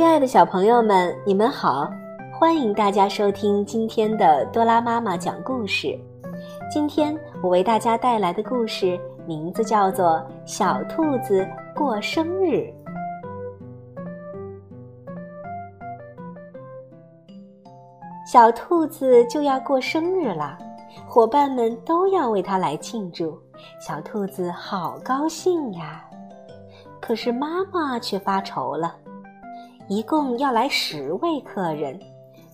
亲爱的小朋友们，你们好！欢迎大家收听今天的多拉妈妈讲故事。今天我为大家带来的故事名字叫做《小兔子过生日》。小兔子就要过生日了，伙伴们都要为它来庆祝，小兔子好高兴呀！可是妈妈却发愁了。一共要来十位客人，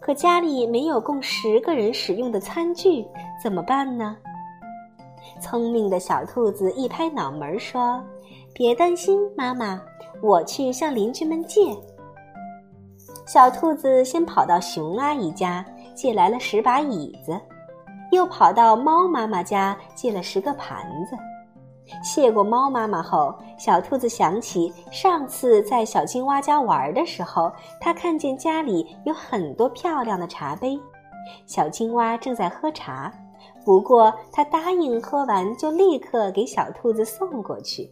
可家里没有供十个人使用的餐具，怎么办呢？聪明的小兔子一拍脑门说：“别担心，妈妈，我去向邻居们借。”小兔子先跑到熊阿姨家借来了十把椅子，又跑到猫妈妈家借了十个盘子。谢过猫妈妈后，小兔子想起上次在小青蛙家玩的时候，它看见家里有很多漂亮的茶杯，小青蛙正在喝茶。不过它答应喝完就立刻给小兔子送过去。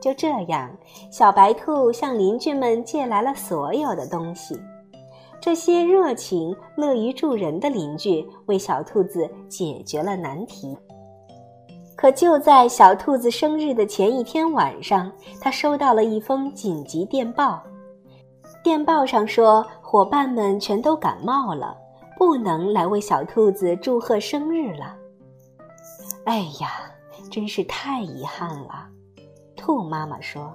就这样，小白兔向邻居们借来了所有的东西。这些热情、乐于助人的邻居为小兔子解决了难题。可就在小兔子生日的前一天晚上，他收到了一封紧急电报。电报上说，伙伴们全都感冒了，不能来为小兔子祝贺生日了。哎呀，真是太遗憾了，兔妈妈说。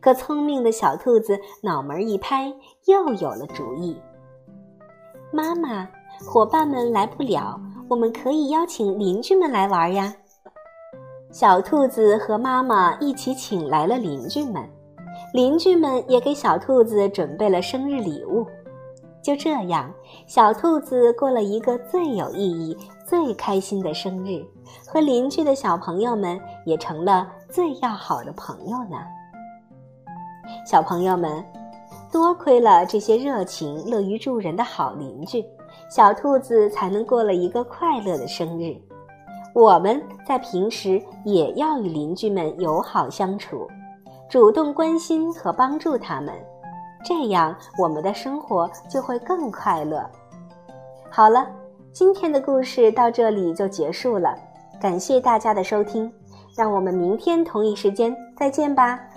可聪明的小兔子脑门一拍，又有了主意。妈妈，伙伴们来不了，我们可以邀请邻居们来玩呀。小兔子和妈妈一起请来了邻居们，邻居们也给小兔子准备了生日礼物。就这样，小兔子过了一个最有意义、最开心的生日，和邻居的小朋友们也成了最要好的朋友呢。小朋友们，多亏了这些热情、乐于助人的好邻居，小兔子才能过了一个快乐的生日。我们在平时也要与邻居们友好相处，主动关心和帮助他们，这样我们的生活就会更快乐。好了，今天的故事到这里就结束了，感谢大家的收听，让我们明天同一时间再见吧。